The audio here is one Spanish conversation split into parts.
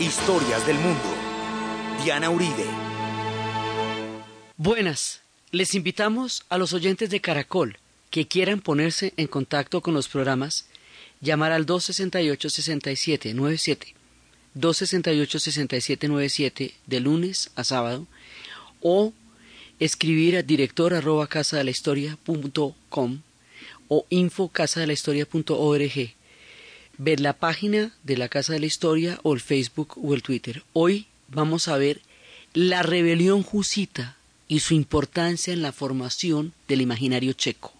Historias del mundo. Diana Uribe. Buenas. Les invitamos a los oyentes de Caracol que quieran ponerse en contacto con los programas, llamar al 268-6797, 268-6797 de lunes a sábado, o escribir a director arroba casa historia punto com o info casa historia punto org ver la página de la Casa de la Historia o el Facebook o el Twitter. Hoy vamos a ver la rebelión jusita y su importancia en la formación del imaginario checo.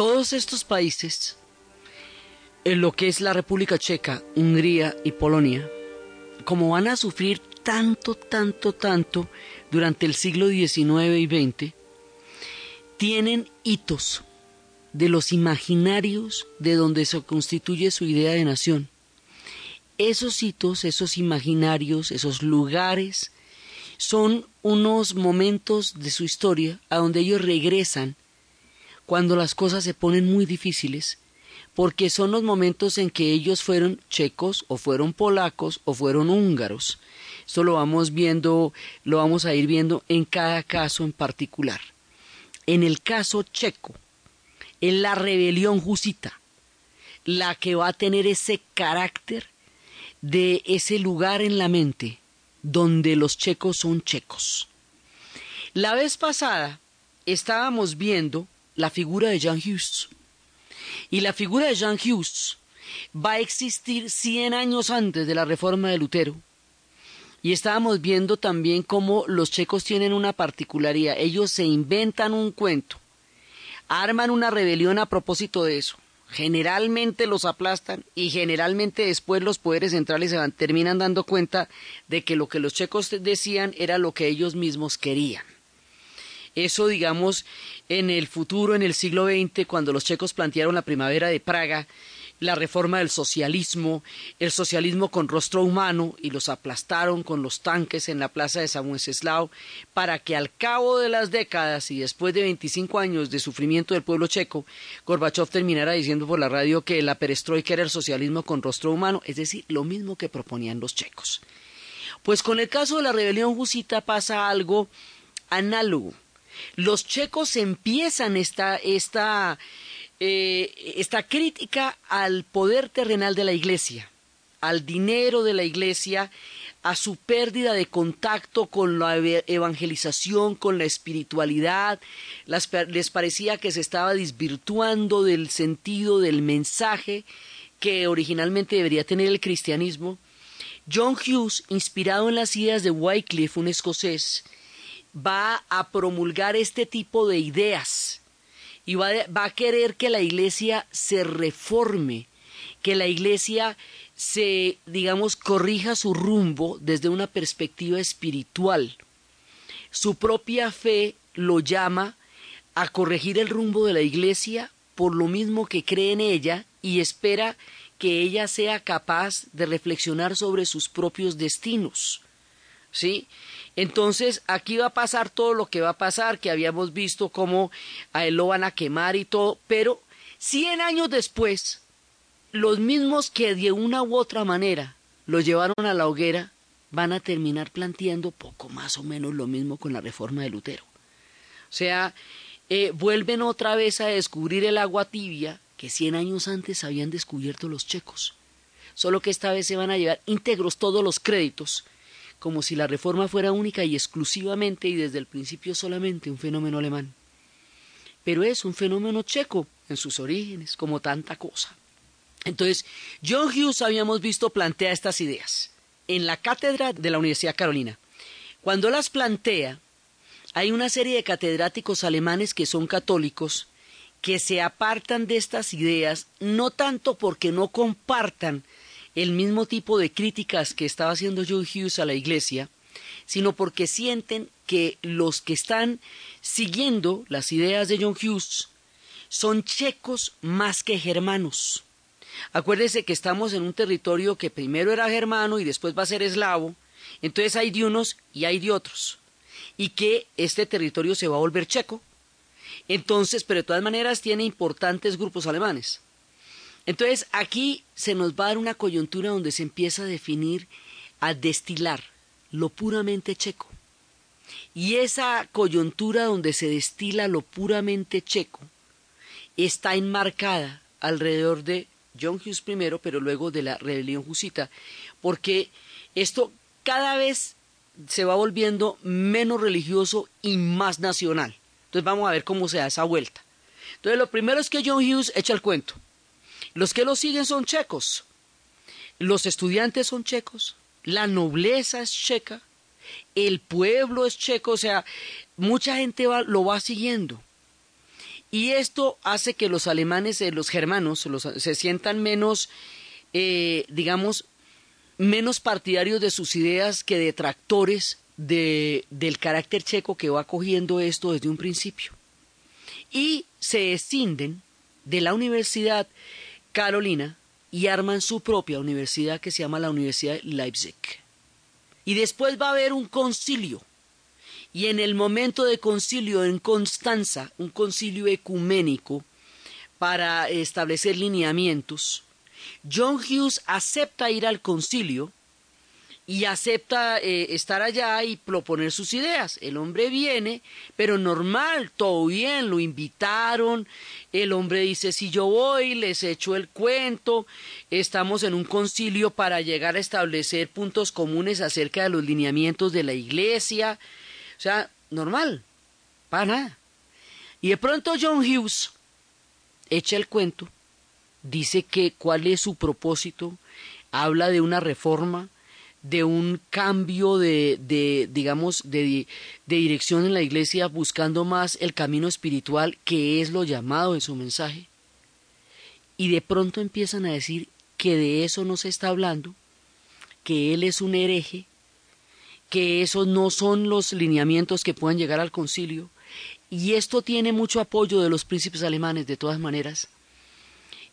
Todos estos países, en lo que es la República Checa, Hungría y Polonia, como van a sufrir tanto, tanto, tanto durante el siglo XIX y XX, tienen hitos de los imaginarios de donde se constituye su idea de nación. Esos hitos, esos imaginarios, esos lugares, son unos momentos de su historia a donde ellos regresan cuando las cosas se ponen muy difíciles, porque son los momentos en que ellos fueron checos o fueron polacos o fueron húngaros. Esto lo vamos viendo, lo vamos a ir viendo en cada caso en particular. En el caso checo, es la rebelión jusita, la que va a tener ese carácter de ese lugar en la mente donde los checos son checos. La vez pasada estábamos viendo la figura de Jean Hughes. Y la figura de Jean Hughes va a existir 100 años antes de la reforma de Lutero. Y estábamos viendo también cómo los checos tienen una particularidad. Ellos se inventan un cuento, arman una rebelión a propósito de eso. Generalmente los aplastan y generalmente después los poderes centrales se van, terminan dando cuenta de que lo que los checos decían era lo que ellos mismos querían. Eso, digamos, en el futuro, en el siglo XX, cuando los checos plantearon la primavera de Praga, la reforma del socialismo, el socialismo con rostro humano, y los aplastaron con los tanques en la plaza de San para que al cabo de las décadas y después de 25 años de sufrimiento del pueblo checo, Gorbachev terminara diciendo por la radio que la perestroika era el socialismo con rostro humano, es decir, lo mismo que proponían los checos. Pues con el caso de la rebelión jusita pasa algo análogo los checos empiezan esta, esta, eh, esta crítica al poder terrenal de la Iglesia, al dinero de la Iglesia, a su pérdida de contacto con la evangelización, con la espiritualidad, les parecía que se estaba desvirtuando del sentido del mensaje que originalmente debería tener el cristianismo. John Hughes, inspirado en las ideas de Wycliffe, un escocés, va a promulgar este tipo de ideas y va, a querer que la iglesia se reforme, que la iglesia se, digamos, corrija su rumbo desde una perspectiva espiritual. Su propia fe lo llama a corregir el rumbo de la iglesia por lo mismo que cree en ella y espera que ella sea capaz de reflexionar sobre sus propios destinos. ¿Sí? Entonces, aquí va a pasar todo lo que va a pasar, que habíamos visto cómo a él lo van a quemar y todo, pero cien años después, los mismos que de una u otra manera lo llevaron a la hoguera, van a terminar planteando poco más o menos lo mismo con la reforma de Lutero. O sea, eh, vuelven otra vez a descubrir el agua tibia que cien años antes habían descubierto los checos. Solo que esta vez se van a llevar íntegros todos los créditos como si la reforma fuera única y exclusivamente y desde el principio solamente un fenómeno alemán. Pero es un fenómeno checo en sus orígenes, como tanta cosa. Entonces, John Hughes habíamos visto plantea estas ideas en la cátedra de la Universidad Carolina. Cuando las plantea, hay una serie de catedráticos alemanes que son católicos que se apartan de estas ideas no tanto porque no compartan el mismo tipo de críticas que estaba haciendo John Hughes a la Iglesia, sino porque sienten que los que están siguiendo las ideas de John Hughes son checos más que germanos. Acuérdese que estamos en un territorio que primero era germano y después va a ser eslavo, entonces hay de unos y hay de otros, y que este territorio se va a volver checo. Entonces, pero de todas maneras tiene importantes grupos alemanes. Entonces, aquí se nos va a dar una coyuntura donde se empieza a definir, a destilar lo puramente checo. Y esa coyuntura donde se destila lo puramente checo está enmarcada alrededor de John Hughes primero, pero luego de la rebelión jusita, porque esto cada vez se va volviendo menos religioso y más nacional. Entonces vamos a ver cómo se da esa vuelta. Entonces lo primero es que John Hughes echa el cuento. Los que lo siguen son checos. Los estudiantes son checos. La nobleza es checa. El pueblo es checo. O sea, mucha gente lo va siguiendo. Y esto hace que los alemanes, eh, los germanos, se sientan menos, eh, digamos, menos partidarios de sus ideas que detractores de, del carácter checo que va cogiendo esto desde un principio. Y se escinden de la Universidad Carolina y arman su propia universidad que se llama la Universidad de Leipzig. Y después va a haber un concilio y en el momento de concilio en Constanza, un concilio ecuménico para establecer lineamientos, John Hughes acepta ir al concilio y acepta eh, estar allá y proponer sus ideas. El hombre viene, pero normal, todo bien, lo invitaron. El hombre dice, si yo voy, les echo el cuento. Estamos en un concilio para llegar a establecer puntos comunes acerca de los lineamientos de la iglesia. O sea, normal, para nada. Y de pronto John Hughes echa el cuento, dice que cuál es su propósito, habla de una reforma, de un cambio de, de digamos, de, de, dirección en la iglesia, buscando más el camino espiritual, que es lo llamado en su mensaje. Y de pronto empiezan a decir que de eso no se está hablando, que él es un hereje, que esos no son los lineamientos que puedan llegar al concilio, y esto tiene mucho apoyo de los príncipes alemanes de todas maneras.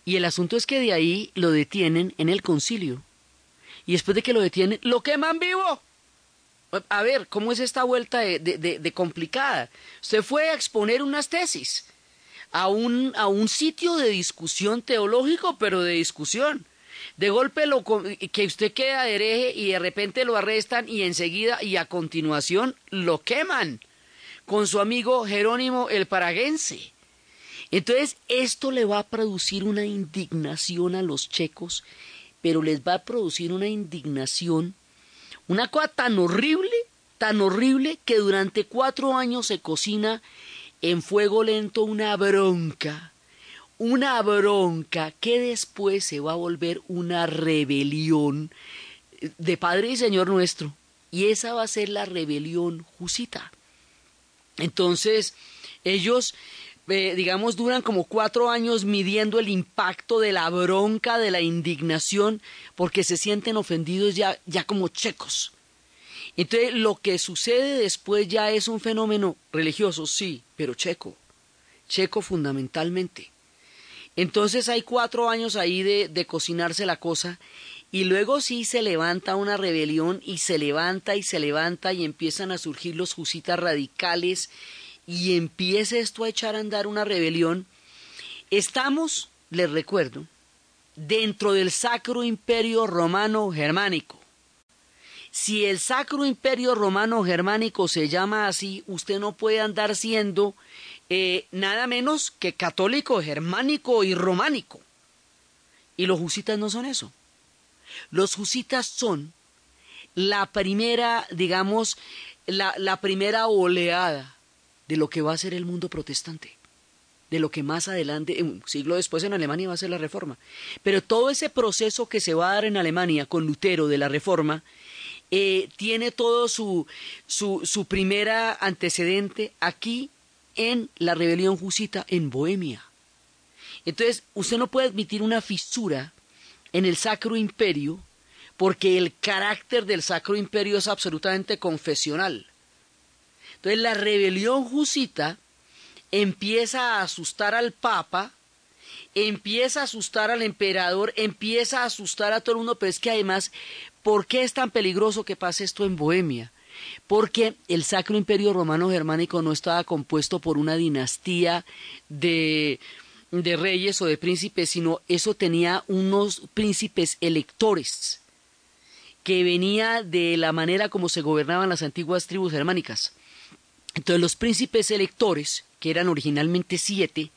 Y el asunto es que de ahí lo detienen en el concilio. Y después de que lo detienen, lo queman vivo. A ver, ¿cómo es esta vuelta de, de, complicada? Usted fue a exponer unas tesis a un, a un sitio de discusión teológico, pero de discusión de golpe lo, que usted queda hereje y de repente lo arrestan y enseguida y a continuación lo queman con su amigo Jerónimo el Paraguense. Entonces esto le va a producir una indignación a los checos, pero les va a producir una indignación, una cosa tan horrible, tan horrible que durante cuatro años se cocina en fuego lento una bronca una bronca que después se va a volver una rebelión de Padre y Señor nuestro. Y esa va a ser la rebelión jusita. Entonces, ellos, eh, digamos, duran como cuatro años midiendo el impacto de la bronca, de la indignación, porque se sienten ofendidos ya, ya como checos. Entonces, lo que sucede después ya es un fenómeno religioso, sí, pero checo, checo fundamentalmente. Entonces hay cuatro años ahí de, de cocinarse la cosa y luego sí se levanta una rebelión y se levanta y se levanta y empiezan a surgir los jusitas radicales y empieza esto a echar a andar una rebelión. Estamos, les recuerdo, dentro del Sacro Imperio Romano Germánico. Si el Sacro Imperio Romano Germánico se llama así, usted no puede andar siendo eh, nada menos que católico, germánico y románico. Y los husitas no son eso. Los husitas son la primera, digamos, la primera oleada de lo que va a ser el mundo protestante de lo que más adelante, un siglo después en Alemania va a ser la reforma. Pero todo ese proceso que se va a dar en Alemania con Lutero de la reforma eh, tiene todo su, su, su primera antecedente aquí en la rebelión jusita en Bohemia. Entonces, usted no puede admitir una fisura en el Sacro Imperio porque el carácter del Sacro Imperio es absolutamente confesional. Entonces, la rebelión jusita empieza a asustar al Papa, empieza a asustar al emperador, empieza a asustar a todo el mundo, pero es que además, ¿por qué es tan peligroso que pase esto en Bohemia? Porque el Sacro Imperio Romano Germánico no estaba compuesto por una dinastía de, de reyes o de príncipes, sino eso tenía unos príncipes electores que venía de la manera como se gobernaban las antiguas tribus germánicas. Entonces los príncipes electores, que eran originalmente siete,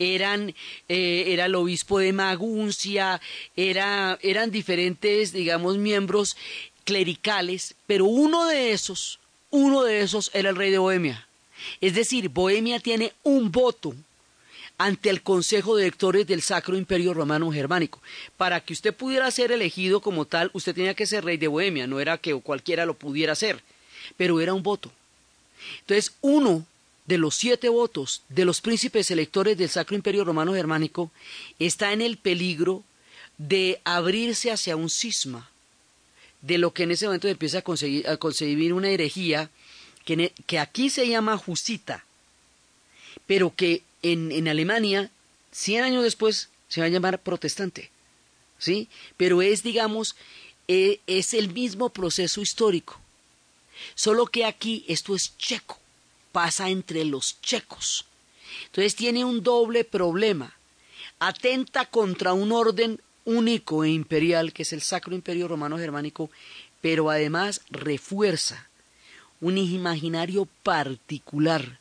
eran eh, era el obispo de Maguncia, era, eran diferentes, digamos, miembros clericales, pero uno de esos, uno de esos era el rey de Bohemia. Es decir, Bohemia tiene un voto ante el Consejo de Electores del Sacro Imperio Romano Germánico. Para que usted pudiera ser elegido como tal, usted tenía que ser rey de Bohemia, no era que cualquiera lo pudiera ser, pero era un voto. Entonces, uno de los siete votos de los príncipes electores del Sacro Imperio Romano Germánico está en el peligro de abrirse hacia un cisma, de lo que en ese momento empieza a concebir, una herejía que, que, aquí se llama Jusita, pero que en, en Alemania, cien años después, se va a llamar protestante. ¿Sí? Pero es, digamos, eh, es el mismo proceso histórico. Solo que aquí esto es checo, pasa entre los checos. Entonces tiene un doble problema. Atenta contra un orden único e imperial, que es el Sacro Imperio Romano Germánico, pero además refuerza un imaginario particular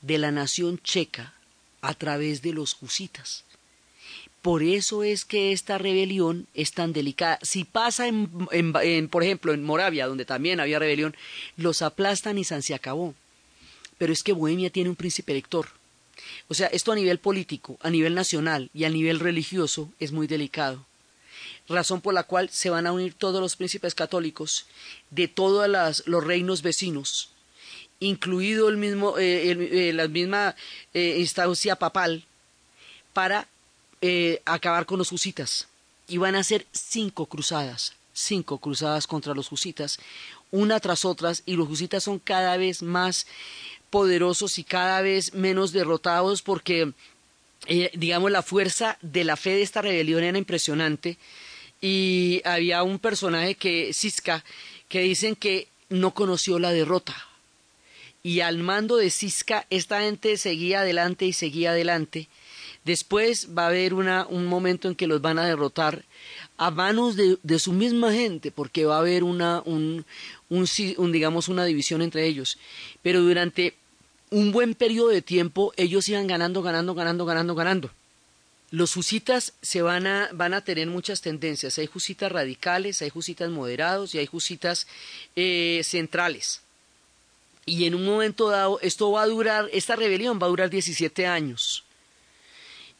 de la nación checa a través de los husitas. Por eso es que esta rebelión es tan delicada. Si pasa, en, por ejemplo, en Moravia, donde también había rebelión, los aplastan y se acabó. Pero es que Bohemia tiene un príncipe elector. O sea, esto a nivel político, a nivel nacional y a nivel religioso es muy delicado. Razón por la cual se van a unir todos los príncipes católicos de todos los reinos vecinos, incluido el mismo, eh, eh, la misma eh, instancia papal, para eh, acabar con los husitas. Y van a ser cinco cruzadas, cinco cruzadas contra los husitas, una tras otras, y los husitas son cada vez más poderosos y cada vez menos derrotados porque, eh, digamos, la fuerza de la fe de esta rebelión era impresionante. Y había un personaje que, Siska, que dicen que no conoció la derrota. Y al mando de Siska, esta gente seguía adelante y seguía adelante Después va a haber una, un momento en que los van a derrotar a manos de, su misma gente, porque va a haber una, un, un, digamos, una división entre ellos. Pero durante un buen periodo de tiempo ellos iban ganando, ganando, ganando, ganando, ganando. Los husitas se van a, van a tener muchas tendencias. Hay husitas radicales, hay husitas moderados y hay husitas eh, centrales. Y en un momento dado, esto va a durar, esta rebelión va a durar 17 años.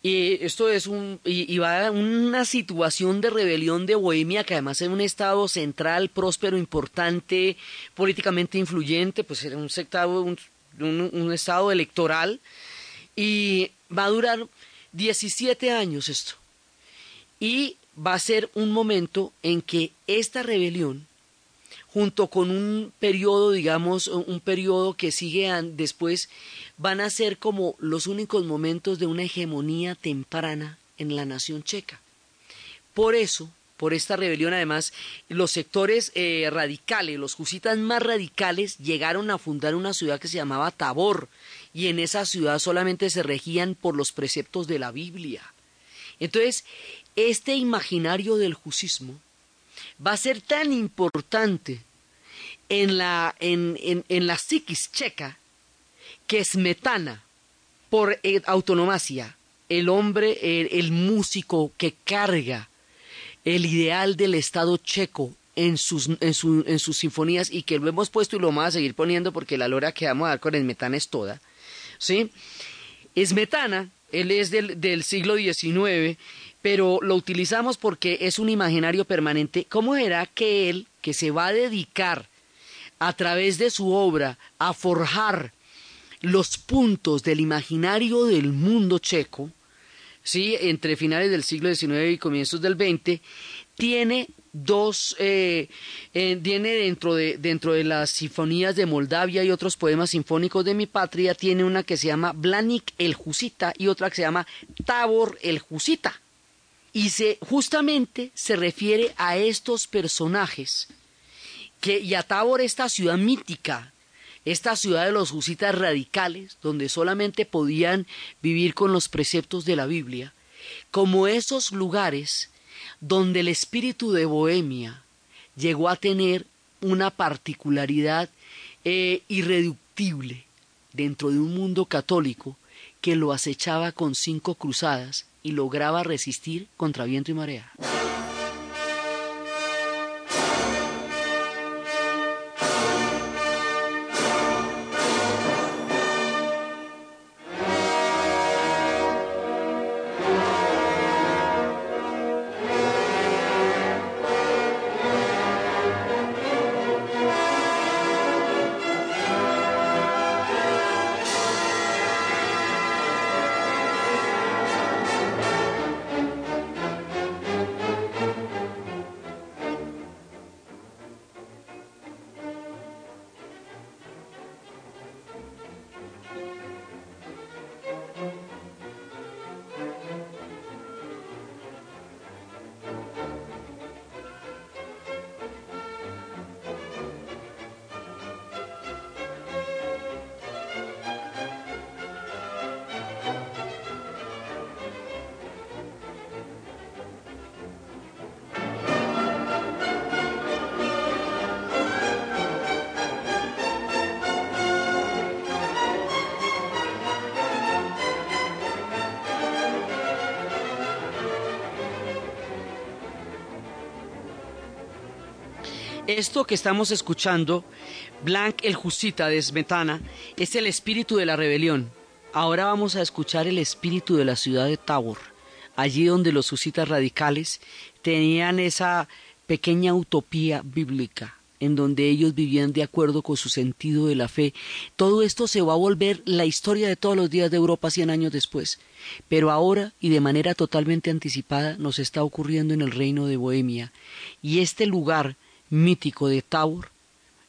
Y esto es un, y, va a una situación de rebelión de Bohemia, que además es un estado central, próspero, importante, políticamente influyente, pues era un, estado, un, estado electoral, y va a durar 17 años esto. Y va a ser un momento en que esta rebelión junto con un periodo, digamos, un periodo que sigue después, van a ser como los únicos momentos de una hegemonía temprana en la nación checa. Por eso, por esta rebelión, además, los sectores eh, radicales, los jusitas más radicales, llegaron a fundar una ciudad que se llamaba Tabor, y en esa ciudad solamente se regían por los preceptos de la Biblia. Entonces, este imaginario del jusismo va a ser tan importante en la, en, en, la psiquis checa que Smetana, por eh, autonomacia, el hombre, el, músico que carga el ideal del Estado checo en sus, en, sus sinfonías y que lo hemos puesto y lo vamos a seguir poniendo porque la lora que vamos a dar con Esmetana es toda. ¿sí? Esmetana, él es del, del siglo XIX, pero lo utilizamos porque es un imaginario permanente. ¿Cómo era que él, que se va a dedicar a través de su obra a forjar los puntos del imaginario del mundo checo, ¿sí? entre finales del siglo XIX y comienzos del XX, tiene dos, eh, tiene dentro de, dentro de las sinfonías de Moldavia y otros poemas sinfónicos de mi patria, tiene una que se llama Blanik el Jusita y otra que se llama Tabor el Jusita. Y se, justamente se refiere a estos personajes que, y a Tabor, esta ciudad mítica esta ciudad de los husitas radicales, donde solamente podían vivir con los preceptos de la Biblia, como esos lugares donde el espíritu de Bohemia llegó a tener una particularidad eh, irreductible dentro de un mundo católico que lo acechaba con cinco cruzadas y lograba resistir contra viento y marea. Esto que estamos escuchando, Blanc el Jusita de Smetana, es el espíritu de la rebelión. Ahora vamos a escuchar el espíritu de la ciudad de Tabor, allí donde los husitas radicales tenían esa pequeña utopía bíblica en donde ellos vivían de acuerdo con su sentido de la fe. Todo esto se va a volver la historia de todos los días de Europa cien años después. Pero ahora, y de manera totalmente anticipada, nos está ocurriendo en el reino de Bohemia. Y este lugar mítico de Tabor,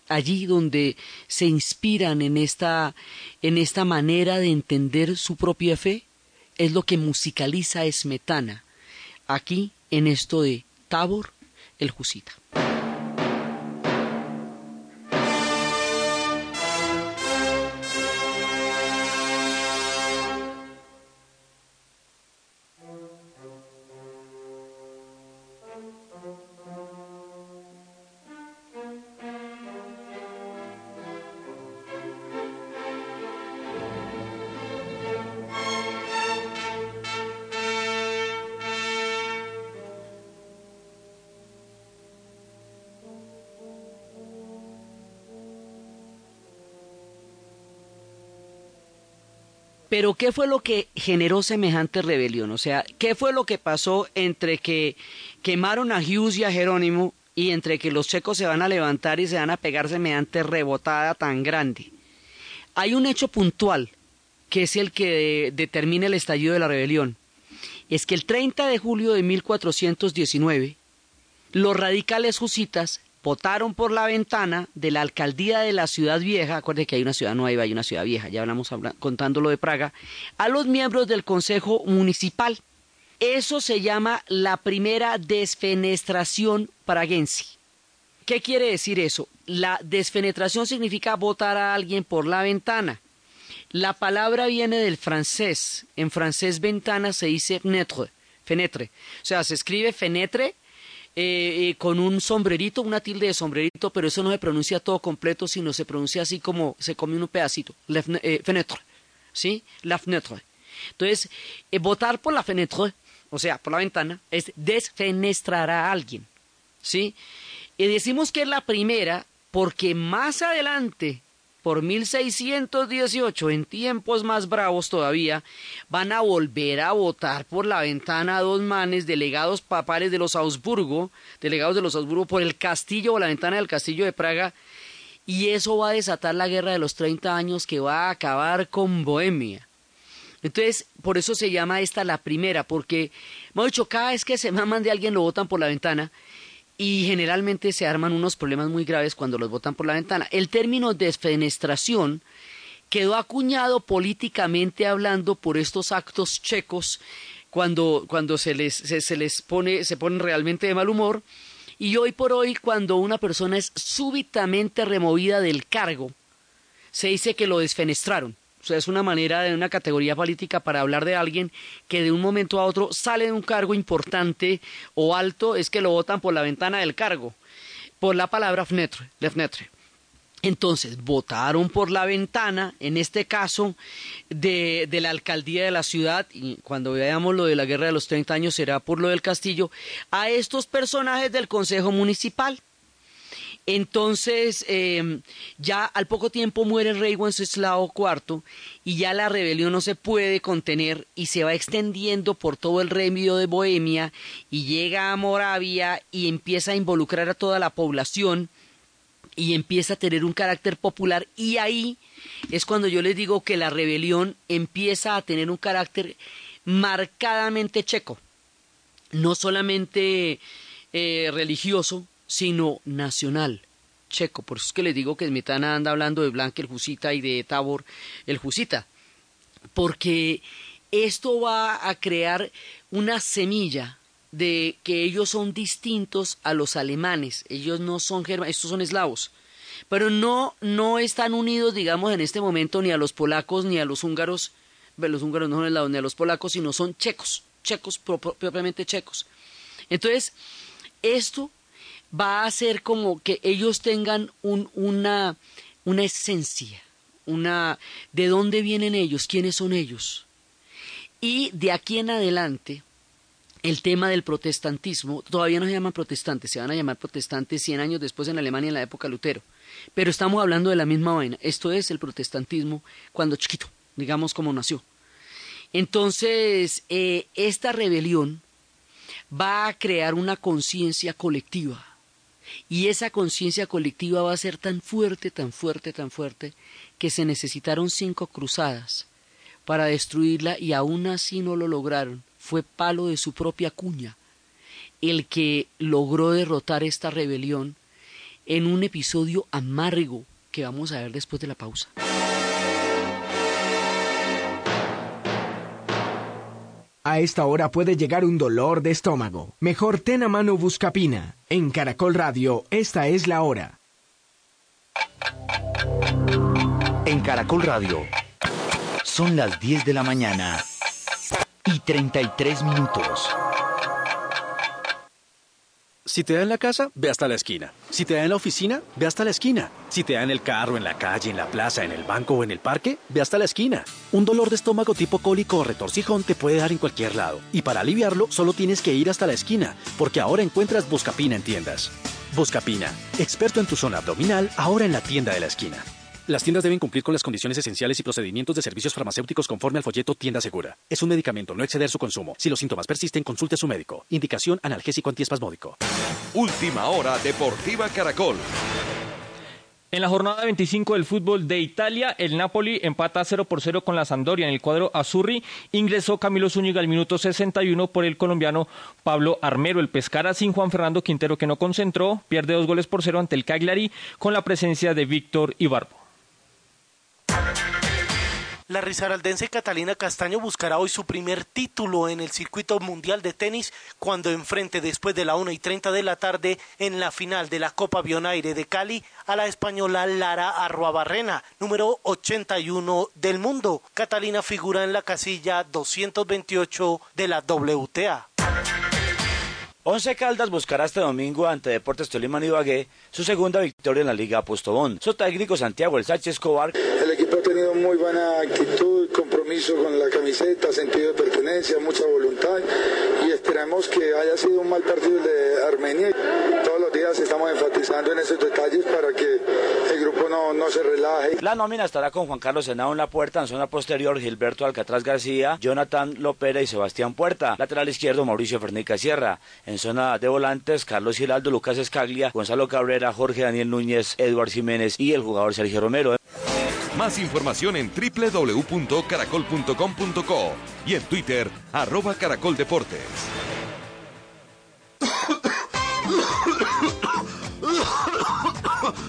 allí donde se inspiran en esta, en esta manera de entender su propia fe, es lo que musicaliza Esmetana, aquí en esto de Tabor el Jusita. Pero ¿qué fue lo que generó semejante rebelión? O sea, ¿qué fue lo que pasó entre que quemaron a Hughes y a Jerónimo y entre que los checos se van a levantar y se van a pegar semejante rebotada tan grande? Hay un hecho puntual que es el que determina el estallido de la rebelión. Es que el 30 de julio de 1419, los radicales husitas votaron por la ventana de la alcaldía de la ciudad vieja, acuérdense que hay una ciudad nueva y una ciudad vieja, ya hablamos contando lo de Praga, a los miembros del Consejo Municipal. Eso se llama la primera desfenestración praguense. ¿Qué quiere decir eso? La desfenestración significa votar a alguien por la ventana. La palabra viene del francés. En francés ventana se dice fenêtre, fenetre. O sea, se escribe fenetre eh, eh, con un sombrerito, una tilde de sombrerito, pero eso no se pronuncia todo completo, sino se pronuncia así como se come un pedacito. Eh, fenêtre, ¿sí? La fenêtre. Entonces, votar por la fenêtre, o sea, por la ventana, es desfenestrar a alguien, ¿sí? Y decimos que es la primera porque más adelante, por 1618, en tiempos más bravos todavía, van a volver a votar por la ventana dos manes, delegados papales de los Augsburgo, delegados de los Augsburgo por el castillo o la ventana del castillo de Praga, y eso va a desatar la guerra de los 30 años que va a acabar con Bohemia. Entonces, por eso se llama esta la primera, porque, hemos dicho, cada vez que se maman de alguien lo votan por la ventana y generalmente se arman unos problemas muy graves cuando los votan por la ventana. El término desfenestración quedó acuñado políticamente hablando por estos actos checos cuando, cuando se, les, se, les pone, se ponen realmente de mal humor y hoy por hoy cuando una persona es súbitamente removida del cargo, se dice que lo desfenestraron. Es una manera de una categoría política para hablar de alguien que de un momento a otro sale de un cargo importante o alto, es que lo votan por la ventana del cargo, por la palabra Lefnetre. Entonces, votaron por la ventana, en este caso, de, de, la alcaldía de la ciudad, y cuando veamos lo de la guerra de los 30 años será por lo del castillo, a estos personajes del Consejo Municipal. Entonces, em, ya al poco tiempo muere el rey Wenceslao IV y ya la rebelión no se puede contener y se va extendiendo por todo el reino de Bohemia y llega a Moravia y empieza a involucrar a toda la población y empieza a tener un carácter popular. Y ahí es cuando yo les digo que la rebelión empieza a tener un carácter marcadamente checo, no solamente eh, religioso, sino nacional checo. Por eso es que les digo que Smetana anda hablando de Blanca el Jusita y de Tabor el Jusita. Porque esto va a crear una semilla de que ellos son distintos a los alemanes. Ellos no son germanos, estos son eslavos. Pero no, no están unidos, digamos, en este momento ni a los polacos ni a los húngaros. Los húngaros no son eslavos ni a los polacos, sino son checos, checos propiamente checos. Entonces, esto va a ser como que ellos tengan una, una esencia, una de dónde vienen ellos, quiénes son ellos. Y de aquí en adelante, el tema del protestantismo, todavía no se llaman protestantes, se van a llamar protestantes 100 años después en Alemania en la época Lutero. Pero estamos hablando de la misma vaina. Esto es el protestantismo cuando chiquito, digamos como nació. Entonces, eh, esta rebelión va a crear una conciencia colectiva y esa conciencia colectiva va a ser tan fuerte, tan fuerte, tan fuerte, que se necesitaron cinco cruzadas para destruirla y aún así no lo lograron. Fue palo de su propia cuña el que logró derrotar esta rebelión en un episodio amargo que vamos a ver después de la pausa. A esta hora puede llegar un dolor de estómago. Mejor ten a mano Buscapina. En Caracol Radio, esta es la hora. En Caracol Radio, son las 10 de la mañana y 33 minutos. Si te da en la casa, ve hasta la esquina. Si te da en la oficina, ve hasta la esquina. Si te da en el carro, en la calle, en la plaza, en el banco o en el parque, ve hasta la esquina. Un dolor de estómago tipo cólico o retorcijón te puede dar en cualquier lado. Y para aliviarlo, solo tienes que ir hasta la esquina, porque ahora encuentras Buscapina en tiendas. Buscapina, experto en tu zona abdominal, ahora en la tienda de la esquina. Las tiendas deben cumplir con las condiciones esenciales y procedimientos de servicios farmacéuticos conforme al folleto Tienda Segura. Es un medicamento, no exceder su consumo. Si los síntomas persisten, consulte a su médico. Indicación analgésico antiespasmódico. Última hora Deportiva Caracol. En la jornada 25 del fútbol de Italia, el Napoli empata 0 por 0 con la Sampdoria en el cuadro Azurri. Ingresó Camilo Zúñiga al minuto 61 por el colombiano Pablo Armero. El Pescara sin Juan Fernando Quintero que no concentró, pierde dos goles por cero ante el Cagliari con la presencia de Víctor Ibarbo. La risaraldense Catalina Castaño buscará hoy su primer título en el circuito mundial de tenis cuando enfrente después de la una y treinta de la tarde en la final de la Copa Bionaire de Cali a la española Lara Arruabarrena, número 81 del mundo. Catalina figura en la casilla 228 de la WTA. Once Caldas buscará este domingo ante Deportes Tolima Ibagué su segunda victoria en la Liga Postobón. Su técnico Santiago El Sánchez Escobar. Ha tenido muy buena actitud, compromiso con la camiseta, sentido de pertenencia, mucha voluntad y esperamos que haya sido un mal partido de Armenia. Todos los días días estamos enfatizando en esos detalles para que el grupo no, no se relaje. La nómina estará con Juan Carlos Senado en la puerta, en zona posterior Gilberto Alcatraz García, Jonathan Lopera y Sebastián Puerta. Lateral izquierdo Mauricio Fernica Sierra. En zona de volantes Carlos Giraldo, Lucas Escaglia, Gonzalo Cabrera, Jorge Daniel Núñez, Eduard Jiménez y el jugador Sergio Romero. Más información en www.caracol.com.co y en Twitter, arroba caracoldeportes.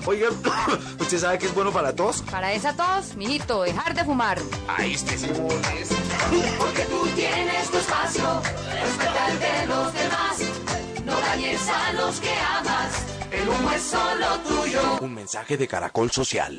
Oiga, ¿usted sabe que es bueno para tos? Para esa tos, mijito, dejar de fumar. Ahí este sí. Porque tú tienes tu espacio, respeta el de los demás. No dañes a los que amas, el humo es solo tuyo. Un mensaje de Caracol Social.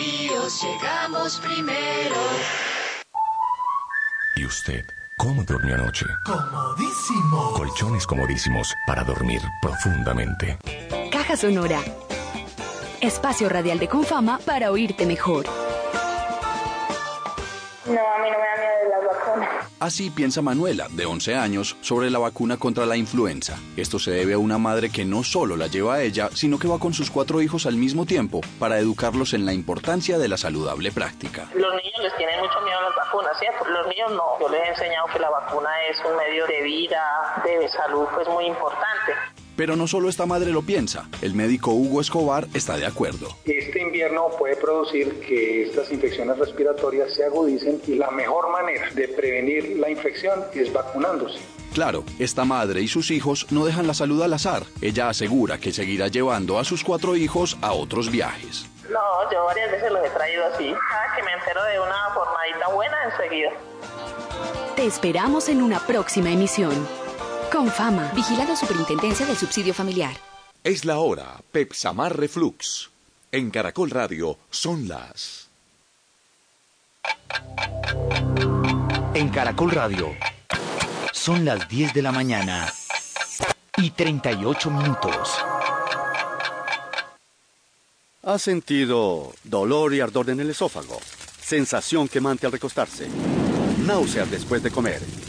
Llegamos primero. ¿Y usted cómo durmió anoche? Comodísimo. Colchones comodísimos para dormir profundamente. Caja Sonora. Espacio radial de Confama para oírte mejor. No, a mí no me Así piensa Manuela, de 11 años, sobre la vacuna contra la influenza. Esto se debe a una madre que no solo la lleva a ella, sino que va con sus cuatro hijos al mismo tiempo para educarlos en la importancia de la saludable práctica. Los niños les tienen mucho miedo a las vacunas, ¿cierto? Los niños no. Yo les he enseñado que la vacuna es un medio de vida, de salud, pues muy importante. Pero no solo esta madre lo piensa, el médico Hugo Escobar está de acuerdo. Este invierno puede producir que estas infecciones respiratorias se agudicen y la mejor manera de prevenir la infección es vacunándose. Claro, esta madre y sus hijos no dejan la salud al azar. Ella asegura que seguirá llevando a sus cuatro hijos a otros viajes. No, yo varias veces los he traído así. Cada que me entero de una formadita buena, enseguida. Te esperamos en una próxima emisión. Con fama. Vigilado Superintendencia del Subsidio Familiar. Es la hora, Pepsamar Reflux. En Caracol Radio son las... En Caracol Radio son las 10 de la mañana y 38 minutos. ¿Ha sentido dolor y ardor en el esófago? Sensación quemante al recostarse. Náuseas después de comer.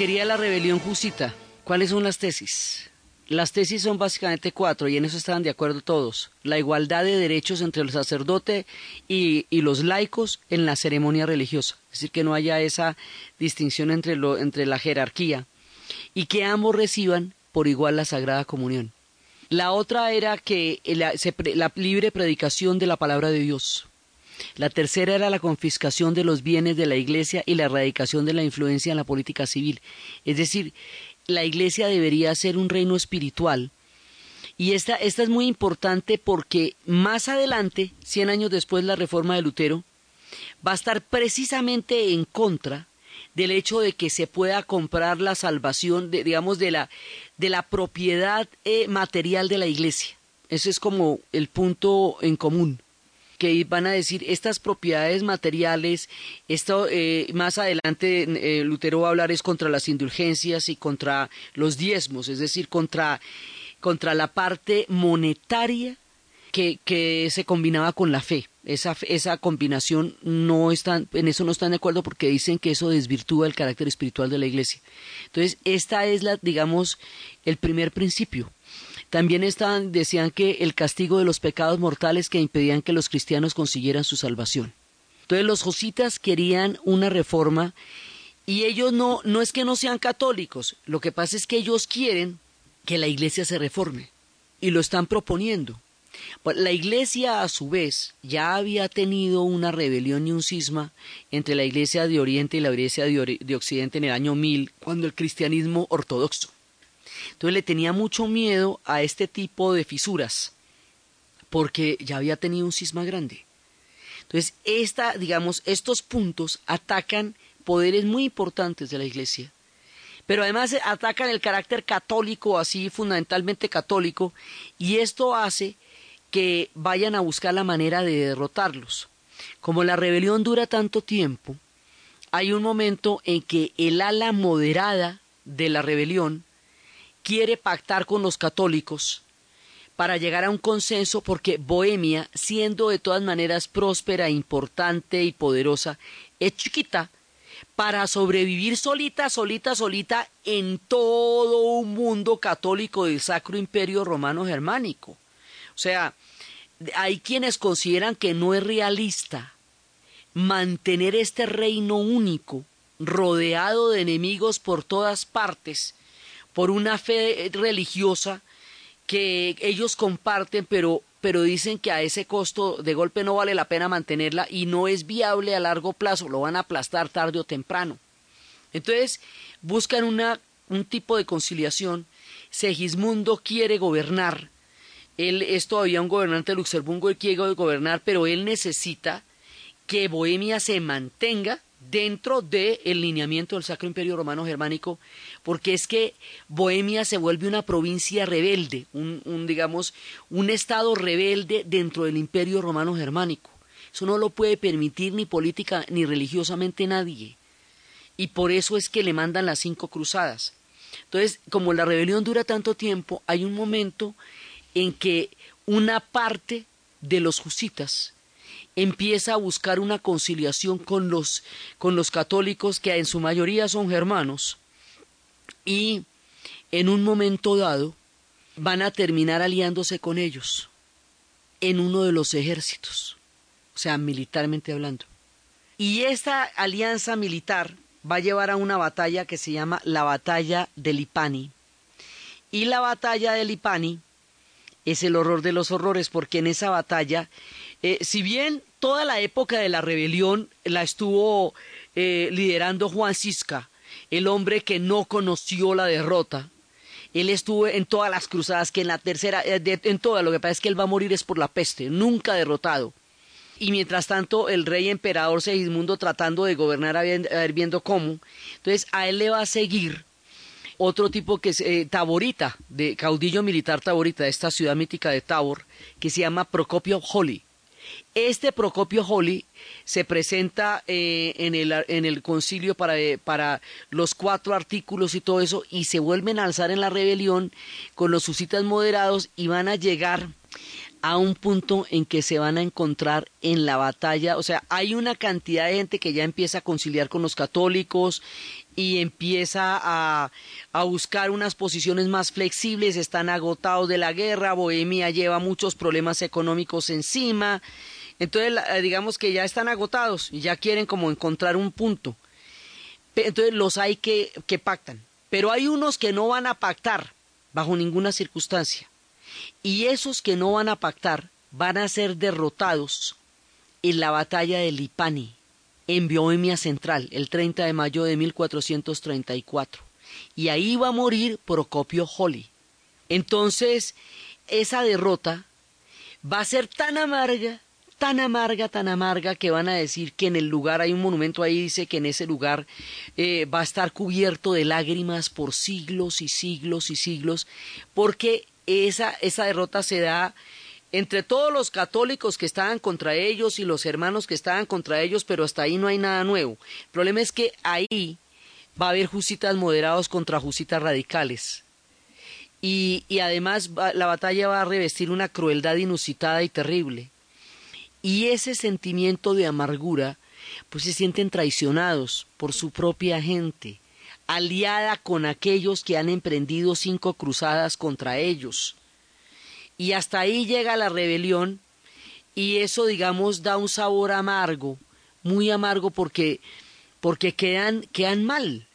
Quería la rebelión jusita? ¿Cuáles son las tesis? Las tesis son básicamente cuatro y en eso estaban de acuerdo todos. La igualdad de derechos entre el sacerdote y, y los laicos en la ceremonia religiosa. Es decir, que no haya esa distinción entre, lo, entre la jerarquía y que ambos reciban por igual la Sagrada Comunión. La otra era que la, se, la libre predicación de la palabra de Dios. La tercera era la confiscación de los bienes de la Iglesia y la erradicación de la influencia en la política civil. Es decir, la Iglesia debería ser un reino espiritual. Y esta, esta es muy importante porque más adelante, cien años después, la reforma de Lutero va a estar precisamente en contra del hecho de que se pueda comprar la salvación, de, digamos, de la, de la propiedad eh, material de la Iglesia. Ese es como el punto en común que van a decir estas propiedades materiales, esto eh, más adelante eh, Lutero va a hablar es contra las indulgencias y contra los diezmos, es decir, contra, contra la parte monetaria que, que se combinaba con la fe. esa, esa combinación no están, en eso no están de acuerdo porque dicen que eso desvirtúa el carácter espiritual de la iglesia. Entonces, esta es la, digamos, el primer principio. También decían que el castigo de los pecados mortales que impedían que los cristianos consiguieran su salvación. Entonces los jositas querían una reforma y ellos no, no es que no sean católicos, lo que pasa es que ellos quieren que la iglesia se reforme y lo están proponiendo. Pues, la iglesia, a su vez, ya había tenido una rebelión y un cisma entre la iglesia de Oriente y la iglesia de, Occidente en el año 1000, cuando el cristianismo ortodoxo. Entonces le tenía mucho miedo a este tipo de fisuras, porque ya había tenido un cisma grande. Entonces, esta, digamos, estos puntos atacan poderes muy importantes de la iglesia pero además atacan el carácter católico, así fundamentalmente católico, y esto hace que vayan a buscar la manera de derrotarlos. Como la rebelión dura tanto tiempo, hay un momento en que el ala moderada de la rebelión quiere pactar con los católicos para llegar a un consenso porque Bohemia, siendo de todas maneras próspera, importante y poderosa, es chiquita para sobrevivir solita, solita, solita en todo un mundo católico del Sacro Imperio Romano Germánico. O sea, hay quienes consideran que no es realista mantener este reino único, rodeado de enemigos por todas partes, por una fe religiosa que ellos comparten, pero, pero dicen que a ese costo de golpe no vale la pena mantenerla y no es viable a largo plazo, lo van a aplastar tarde o temprano. Entonces, buscan una, un tipo de conciliación. Segismundo quiere gobernar él es todavía un gobernante de Luxemburgo y quiere gobernar, pero él necesita que Bohemia se mantenga dentro del lineamiento del Sacro Imperio Romano Germánico, porque es que Bohemia se vuelve una provincia rebelde, un, un, digamos, un estado rebelde dentro del Imperio Romano Germánico. Eso no lo puede permitir ni política ni religiosamente nadie. Y por eso es que le mandan las cinco cruzadas. Entonces, como la rebelión dura tanto tiempo, hay un momento en que una parte de los jusitas empieza a buscar una conciliación con los, con los católicos que en su mayoría son germanos y en un momento dado van a terminar aliándose con ellos en uno de los ejércitos, o sea, militarmente hablando. Y esta alianza militar va a llevar a una batalla que se llama la batalla de Lipani. Y la batalla de Lipani es el horror de los horrores, porque en esa batalla, eh, si bien toda la época de la rebelión la estuvo eh, liderando Juan Cisca, el hombre que no conoció la derrota, él estuvo en todas las cruzadas, que en la tercera, eh, en todas, lo que pasa es que él va a morir es por la peste, nunca derrotado. Y mientras tanto, el rey emperador Segismundo tratando de gobernar a ver viendo cómo, entonces a él le va a seguir otro tipo que es eh, Taborita, de caudillo militar Taborita, de esta ciudad mítica de Tabor, que se llama Procopio Holly. Este Procopio Holly se presenta eh, en, el, en, el, concilio para, eh, para, los cuatro artículos y todo eso, y se vuelven a alzar en la rebelión con los susitas moderados y van a llegar a un punto en que se van a encontrar en la batalla, o sea, hay una cantidad de gente que ya empieza a conciliar con los católicos y empieza a, a, buscar unas posiciones más flexibles, están agotados de la guerra, Bohemia lleva muchos problemas económicos encima, entonces eh, digamos que ya están agotados y ya quieren como encontrar un punto. Entonces los hay que, que pactan, pero hay unos que no van a pactar bajo ninguna circunstancia. Y esos que no van a pactar van a ser derrotados en la batalla de Lipani, en Bohemia Central, el 30 de mayo de 1434. Y ahí va a morir Procopio Holly. Entonces, esa derrota va a ser tan amarga, tan amarga, tan amarga, que van a decir que en el lugar, hay un monumento ahí, dice que en ese lugar eh, va a estar cubierto de lágrimas por siglos y siglos y siglos, porque esa, esa derrota se da entre todos los católicos que estaban contra ellos y los hermanos que estaban contra ellos, pero hasta ahí no hay nada nuevo. El problema es que ahí va a haber jusitas moderados contra jusitas radicales. Y, y además la batalla va a revestir una crueldad inusitada y terrible. Y ese sentimiento de amargura, pues se sienten traicionados por su propia gente, aliada con aquellos que han emprendido cinco cruzadas contra ellos. Y hasta ahí llega la rebelión y eso, digamos, da un sabor amargo, muy amargo porque, porque quedan, quedan mal.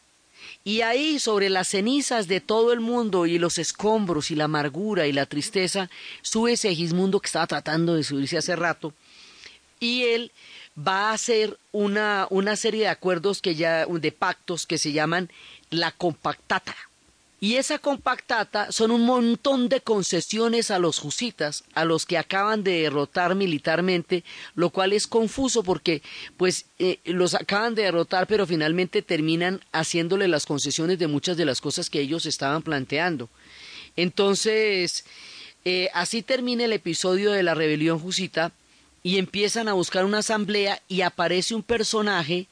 Y ahí, sobre las cenizas de todo el mundo y los escombros y la amargura y la tristeza, sube Segismundo que estaba tratando de subirse hace rato, y él va a hacer una, una serie de acuerdos que ya, de pactos que se llaman la compactata. Y esa compactata son un montón de concesiones a los husitas, a los que acaban de derrotar militarmente, lo cual es confuso porque pues eh, los acaban de derrotar, pero finalmente terminan haciéndole las concesiones de muchas de las cosas que ellos estaban planteando. Entonces, eh, así termina el episodio de la rebelión husita y empiezan a buscar una asamblea y aparece un personaje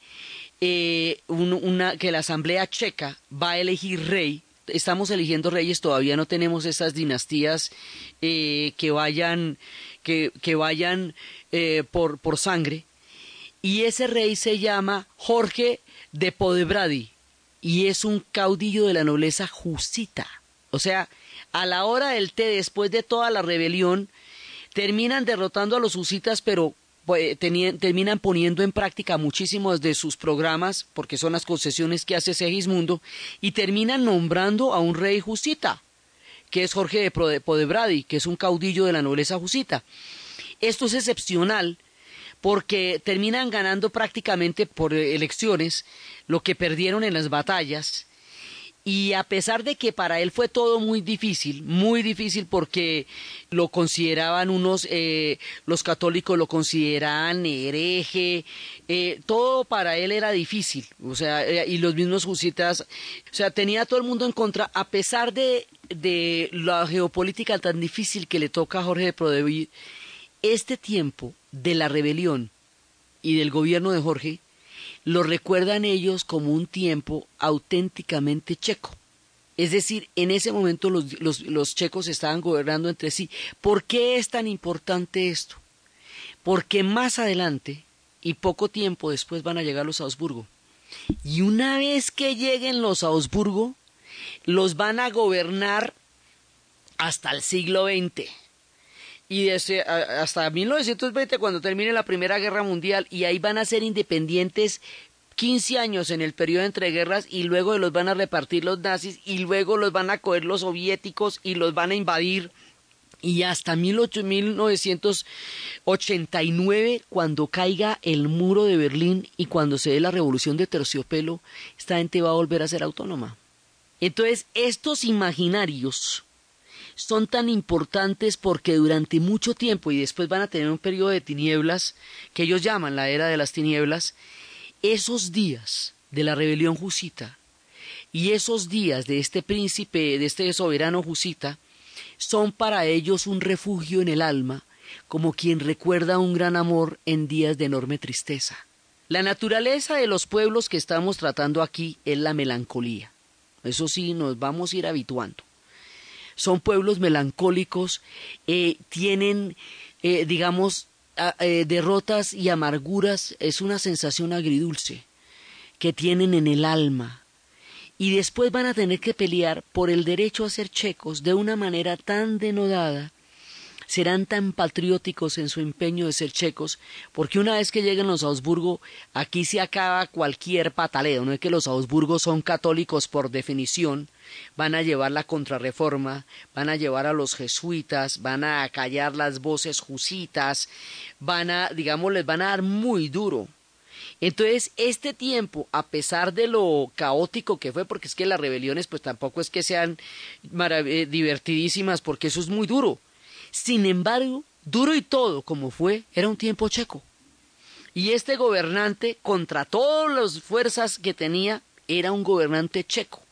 eh, una, que la asamblea checa va a elegir rey estamos eligiendo reyes, todavía no tenemos esas dinastías eh, que vayan, que, que vayan eh, por, por sangre. Y ese rey se llama Jorge de Podebradi y es un caudillo de la nobleza jusita. O sea, a la hora del té, después de toda la rebelión, terminan derrotando a los husitas, pero pues, terminan poniendo en práctica muchísimos de sus programas, porque son las concesiones que hace Segismundo, y terminan nombrando a un rey jusita, que es Jorge de Podebradi, que es un caudillo de la nobleza jusita. Esto es excepcional porque terminan ganando prácticamente por elecciones lo que perdieron en las batallas y a pesar de que para él fue todo muy difícil, muy difícil porque lo consideraban unos, eh, los católicos lo consideraban hereje, eh, todo para él era difícil, o sea, eh, y los mismos jusitas, o sea, tenía todo el mundo en contra, a pesar de, de la geopolítica tan difícil que le toca a Jorge de Prodeví, este tiempo de la rebelión y del gobierno de Jorge lo recuerdan ellos como un tiempo auténticamente checo. Es decir, en ese momento los, los, checos estaban gobernando entre sí. ¿Por qué es tan importante esto? Porque más adelante, y poco tiempo después, van a llegar los Augsburgo. Y una vez que lleguen los Augsburgo, los van a gobernar hasta el siglo XX y desde, hasta 1920 cuando termine la Primera Guerra Mundial y ahí van a ser independientes 15 años en el periodo entre guerras y luego los van a repartir los nazis y luego los van a coger los soviéticos y los van a invadir y hasta 1989 cuando caiga el muro de Berlín y cuando se dé la revolución de terciopelo esta gente va a volver a ser autónoma. Entonces estos imaginarios son tan importantes porque durante mucho tiempo y después van a tener un periodo de tinieblas que ellos llaman la era de las tinieblas, esos días de la rebelión jusita y esos días de este príncipe, de este soberano jusita, son para ellos un refugio en el alma, como quien recuerda un gran amor en días de enorme tristeza. La naturaleza de los pueblos que estamos tratando aquí es la melancolía. Eso sí, nos vamos a ir habituando son pueblos melancólicos, eh, tienen, eh, digamos, eh, derrotas y amarguras, es una sensación agridulce que tienen en el alma. Y después van a tener que pelear por el derecho a ser checos de una manera tan denodada serán tan patrióticos en su empeño de ser checos, porque una vez que lleguen los Augsburgo, aquí se acaba cualquier pataleo, no es que los Augsburgos son católicos por definición, van a llevar la contrarreforma, van a llevar a los jesuitas, van a callar las voces jusitas, van a, digamos, les van a dar muy duro. Entonces, este tiempo, a pesar de lo caótico que fue, porque es que las rebeliones, pues tampoco es que sean eh, divertidísimas, porque eso es muy duro. Sin embargo, duro y todo como fue, era un tiempo checo. Y este gobernante, contra todas las fuerzas que tenía, era un gobernante checo.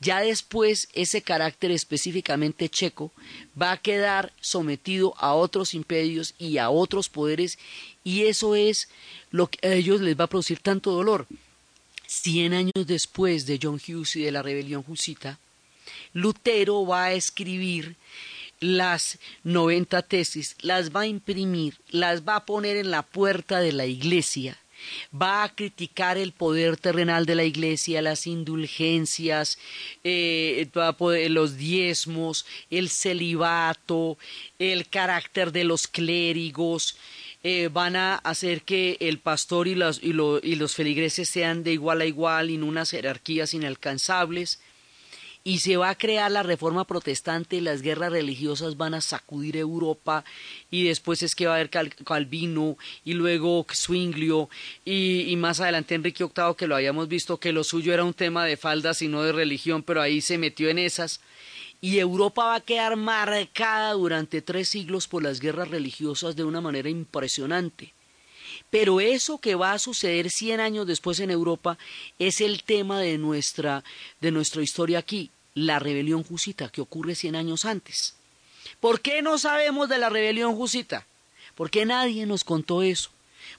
Ya después ese carácter específicamente checo va a quedar sometido a otros imperios y a otros poderes y eso es lo que a ellos les va a producir tanto dolor. Cien años después de John Hughes y de la rebelión husita, Lutero va a escribir las 90 tesis, las va a imprimir, las va a poner en la puerta de la iglesia, va a criticar el poder terrenal de la iglesia, las indulgencias, eh, los diezmos, el celibato, el carácter de los clérigos, eh, van a hacer que el pastor y los, y, y los feligreses sean de igual a igual en unas jerarquías inalcanzables y se va a crear la reforma protestante las guerras religiosas van a sacudir Europa y después es que va a haber Calvino y luego Zwinglio y, y, más adelante Enrique VIII que lo habíamos visto que lo suyo era un tema de faldas y no de religión pero ahí se metió en esas y Europa va a quedar marcada durante tres siglos por las guerras religiosas de una manera impresionante. Pero eso que va a suceder cien años después en Europa es el tema de nuestra, de nuestra historia aquí, la rebelión jusita que ocurre cien años antes. ¿Por qué no sabemos de la rebelión jusita? ¿Por qué nadie nos contó eso?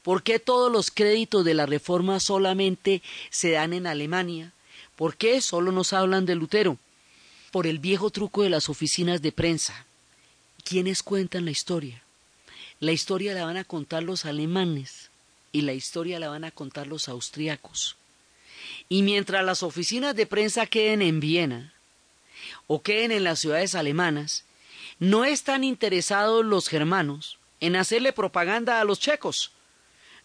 ¿Por qué todos los créditos de la reforma solamente se dan en Alemania? ¿Por qué solo nos hablan de Lutero? Por el viejo truco de las oficinas de prensa. ¿Quiénes cuentan la historia? La historia la van a contar los alemanes y la historia la van a contar los austriacos. Y mientras las oficinas de prensa queden en Viena o queden en las ciudades alemanas, no están interesados los germanos en hacerle propaganda a los checos.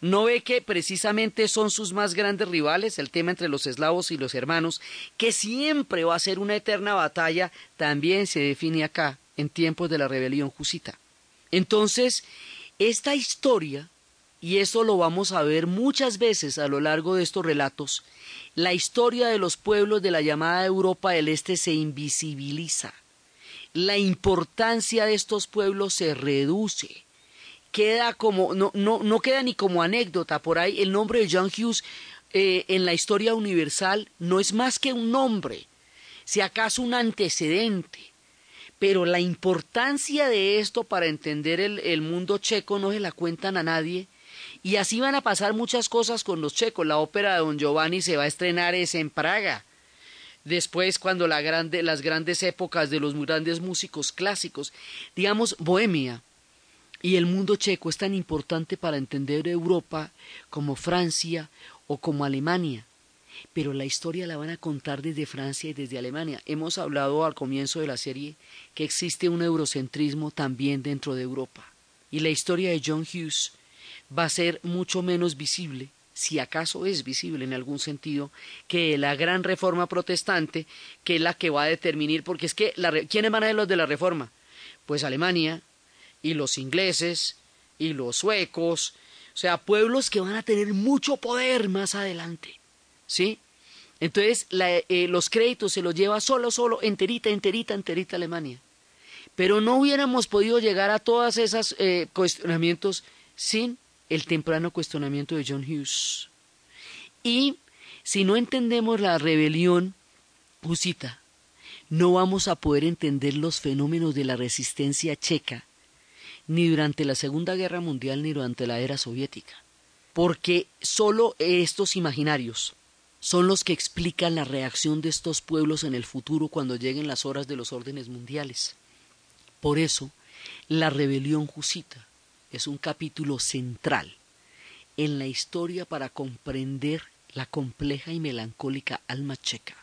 No ve que precisamente son sus más grandes rivales, el tema entre los eslavos y los hermanos, que siempre va a ser una eterna batalla, también se define acá, en tiempos de la rebelión jusita. Entonces, esta historia, y eso lo vamos a ver muchas veces a lo largo de estos relatos, la historia de los pueblos de la llamada Europa del Este se invisibiliza. La importancia de estos pueblos se reduce. Queda como, no, no, no queda ni como anécdota por ahí. El nombre de John Hughes eh, en la historia universal no es más que un nombre, si acaso un antecedente pero la importancia de esto para entender el, mundo checo no se la cuentan a nadie. Y así van a pasar muchas cosas con los checos. La ópera de Don Giovanni se va a estrenar es en Praga. Después, cuando la grande, las grandes épocas de los grandes músicos clásicos, digamos Bohemia y el mundo checo es tan importante para entender Europa como Francia o como Alemania pero la historia la van a contar desde Francia y desde Alemania. Hemos hablado al comienzo de la serie que existe un eurocentrismo también dentro de Europa. Y la historia de John Hughes va a ser mucho menos visible, si acaso es visible en algún sentido, que la gran reforma protestante, que es la que va a determinar, porque es que, la, ¿quiénes van a ser los de la reforma? Pues Alemania, y los ingleses, y los suecos, o sea, pueblos que van a tener mucho poder más adelante. ¿Sí? Entonces eh, los créditos se los lleva solo, solo, enterita, enterita, enterita Alemania. Pero no hubiéramos podido llegar a todos esos eh, cuestionamientos sin el temprano cuestionamiento de John Hughes. Y si no entendemos la rebelión husita, no vamos a poder entender los fenómenos de la resistencia checa, ni durante la Segunda Guerra Mundial ni durante la era soviética. Porque solo estos imaginarios, son los que explican la reacción de estos pueblos en el futuro cuando lleguen las horas de los órdenes mundiales. Por eso, la rebelión jusita es un capítulo central en la historia para comprender la compleja y melancólica alma checa.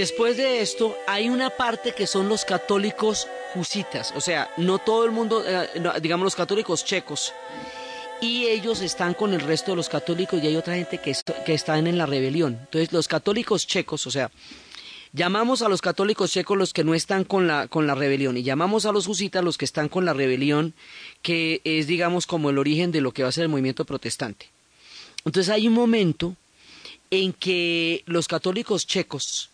Después de esto, hay una parte que son los católicos jusitas, o sea, no todo el mundo, eh, digamos los católicos checos, y ellos están con el resto de los católicos y hay otra gente que, que están en la rebelión. Entonces, los católicos checos, o sea, llamamos a los católicos checos los que no están con la, con la rebelión y llamamos a los husitas los que están con la rebelión, que es, digamos, como el origen de lo que va a ser el movimiento protestante. Entonces hay un momento en que los católicos checos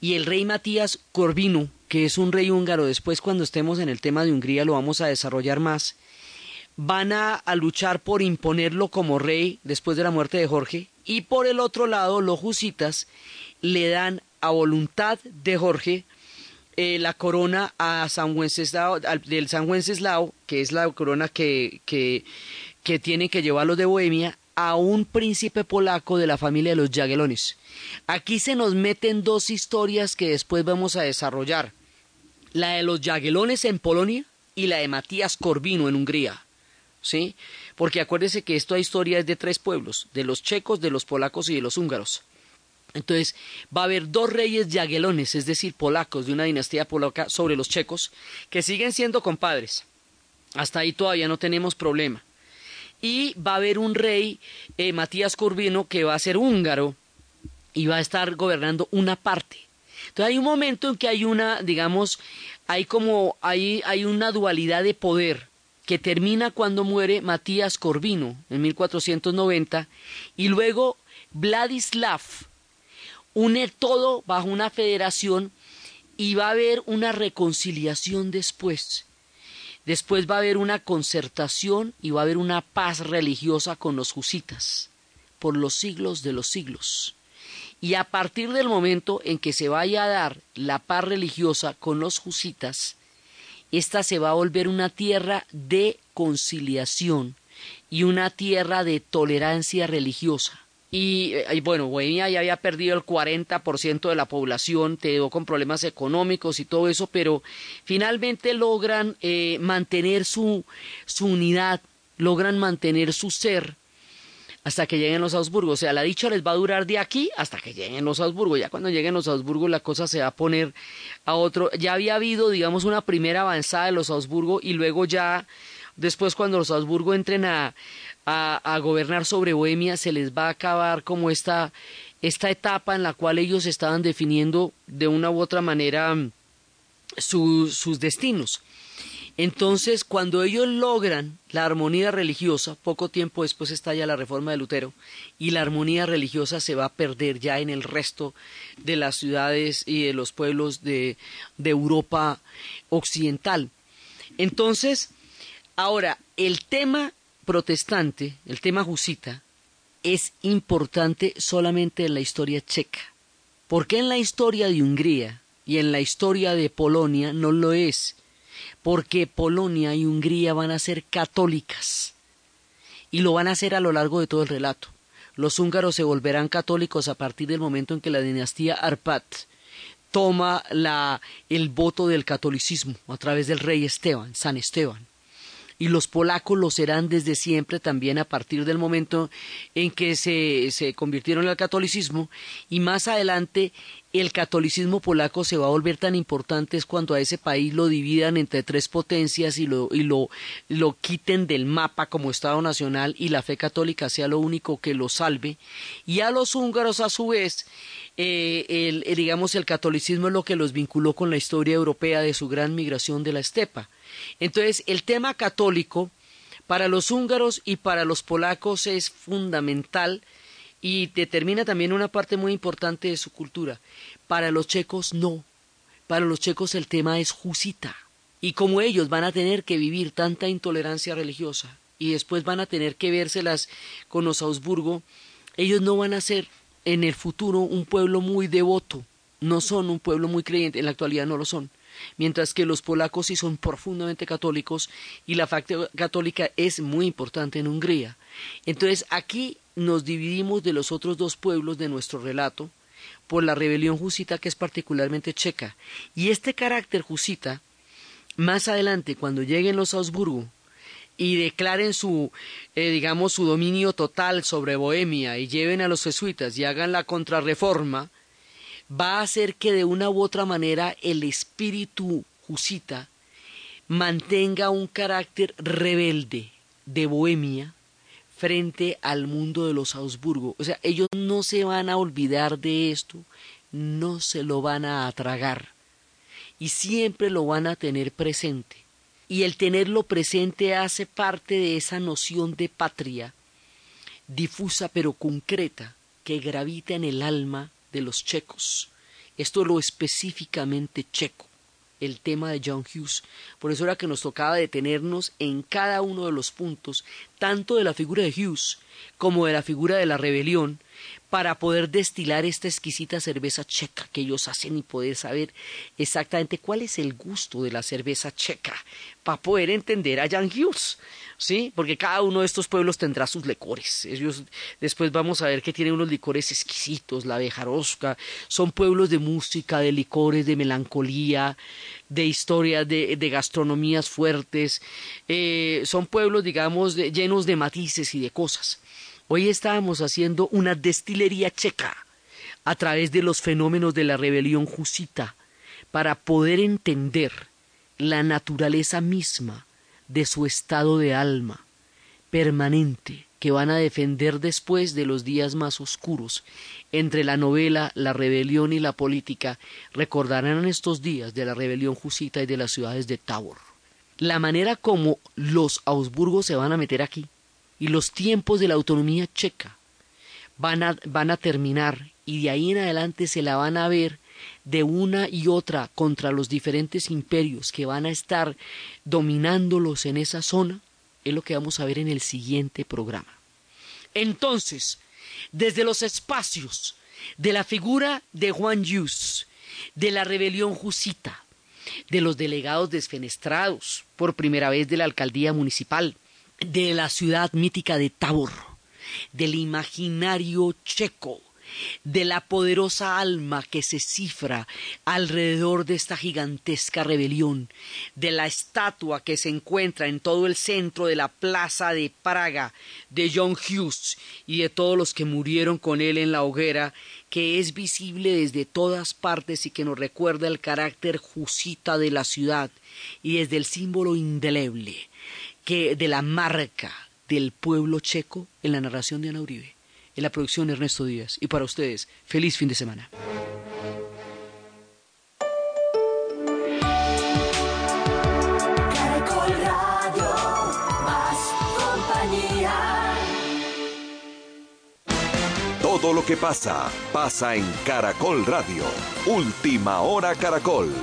y el rey Matías Corvino, que es un rey húngaro, después cuando estemos en el tema de Hungría lo vamos a desarrollar más, van a, a, luchar por imponerlo como rey después de la muerte de Jorge, y por el otro lado los husitas le dan a voluntad de Jorge eh, la corona a San Wenceslao, al, del San Wenceslao, que es la corona que, que, que tiene que llevarlos de Bohemia, a un príncipe polaco de la familia de los Jagiellones. Aquí se nos meten dos historias que después vamos a desarrollar. La de los Jagiellones en Polonia y la de Matías Corvino en Hungría. ¿Sí? Porque acuérdese que esta historia es de tres pueblos, de los checos, de los polacos y de los húngaros. Entonces va a haber dos reyes Jagiellones, es decir, polacos de una dinastía polaca sobre los checos, que siguen siendo compadres. Hasta ahí todavía no tenemos problema y va a haber un rey, eh, Matías Corvino, que va a ser húngaro y va a estar gobernando una parte. Entonces hay un momento en que hay una, digamos, hay como, hay, hay una dualidad de poder que termina cuando muere Matías Corvino en 1490 y luego Vladislav une todo bajo una federación y va a haber una reconciliación después. Después va a haber una concertación y va a haber una paz religiosa con los husitas por los siglos de los siglos. Y a partir del momento en que se vaya a dar la paz religiosa con los husitas, esta se va a volver una tierra de conciliación y una tierra de tolerancia religiosa. Y, y, bueno, Bohemia ya había perdido el 40% de la población, quedó con problemas económicos y todo eso, pero finalmente logran eh, mantener su, su unidad, logran mantener su ser hasta que lleguen los Augsburgo. O sea, la dicha les va a durar de aquí hasta que lleguen los Augsburgo. Ya cuando lleguen los Augsburgo la cosa se va a poner a otro. Ya había habido, digamos, una primera avanzada de los Augsburgo y luego ya después cuando los Augsburgo entren a, a, gobernar sobre Bohemia, se les va a acabar como esta, esta etapa en la cual ellos estaban definiendo de una u otra manera su, sus destinos. Entonces, cuando ellos logran la armonía religiosa, poco tiempo después estalla la reforma de Lutero, y la armonía religiosa se va a perder ya en el resto de las ciudades y de los pueblos de, de Europa occidental. Entonces, ahora, el tema protestante, el tema jusita, es importante solamente en la historia checa. porque en la historia de Hungría y en la historia de Polonia no lo es? Porque Polonia y Hungría van a ser católicas y lo van a hacer a lo largo de todo el relato. Los húngaros se volverán católicos a partir del momento en que la dinastía Arpad toma la, el voto del catolicismo a través del rey Esteban, San Esteban y los polacos lo serán desde siempre también a partir del momento en que se, se convirtieron al catolicismo y más adelante el catolicismo polaco se va a volver tan importante es cuando a ese país lo dividan entre tres potencias y lo, y lo, lo quiten del mapa como Estado nacional y la fe católica sea lo único que lo salve. Y a los húngaros, a su vez, eh, el, digamos, el catolicismo es lo que los vinculó con la historia europea de su gran migración de la estepa. Entonces, el tema católico para los húngaros y para los polacos es fundamental y determina también una parte muy importante de su cultura. Para los checos no. Para los checos el tema es jusita. Y como ellos van a tener que vivir tanta intolerancia religiosa y después van a tener que vérselas con los Augsburgo, ellos no van a ser en el futuro un pueblo muy devoto. No son un pueblo muy creyente, en la actualidad no lo son mientras que los polacos sí son profundamente católicos y la fe católica es muy importante en Hungría. Entonces aquí nos dividimos de los otros dos pueblos de nuestro relato por la rebelión jusita que es particularmente checa. Y este carácter jusita, más adelante, cuando lleguen los Augsburgo y declaren su, eh, digamos, su dominio total sobre Bohemia y lleven a los jesuitas y hagan la contrarreforma, va a hacer que de una u otra manera el espíritu jusita mantenga un carácter rebelde de Bohemia frente al mundo de los Augsburgo. O sea, ellos no se van a olvidar de esto no se lo van a atragar y siempre lo van a tener presente. Y el tenerlo presente hace parte de esa noción de patria difusa pero concreta que gravita en el alma de los checos. Esto es lo específicamente checo, el tema de John Hughes. Por eso era que nos tocaba detenernos en cada uno de los puntos, tanto de la figura de Hughes como de la figura de la rebelión, para poder destilar esta exquisita cerveza checa que ellos hacen y poder saber exactamente cuál es el gusto de la cerveza checa, para poder entender a Jan Hughes, ¿sí? Porque cada uno de estos pueblos tendrá sus licores. Ellos después vamos a ver que tienen unos licores exquisitos, la Bejarosca, son pueblos de música, de licores, de melancolía, de historias, de, de gastronomías fuertes, eh, son pueblos, digamos, llenos de matices y de cosas. Hoy estábamos haciendo una destilería checa a través de los fenómenos de la rebelión jusita para poder entender la naturaleza misma de su estado de alma permanente que van a defender después de los días más oscuros. Entre la novela, la rebelión y la política, recordarán estos días de la rebelión jusita y de las ciudades de Tabor. La manera como los Augsburgos se van a meter aquí y los tiempos de la autonomía checa van a, van a terminar y de ahí en adelante se la van a ver de una y otra contra los diferentes imperios que van a estar dominándolos en esa zona, es lo que vamos a ver en el siguiente programa. Entonces, desde los espacios de la figura de Juan Yus, de la rebelión jusita, de los delegados desfenestrados por primera vez de la alcaldía municipal, de la ciudad mítica de Tabor, del imaginario checo, de la poderosa alma que se cifra alrededor de esta gigantesca rebelión, de la estatua que se encuentra en todo el centro de la plaza de Praga de John Hughes y de todos los que murieron con él en la hoguera, que es visible desde todas partes y que nos recuerda el carácter jusita de la ciudad y desde el símbolo indeleble que de la marca del pueblo checo en la narración de Ana Uribe, en la producción de Ernesto Díaz. Y para ustedes, feliz fin de semana. Caracol Radio, más compañía. Todo lo que pasa, pasa en Caracol Radio. Última hora Caracol.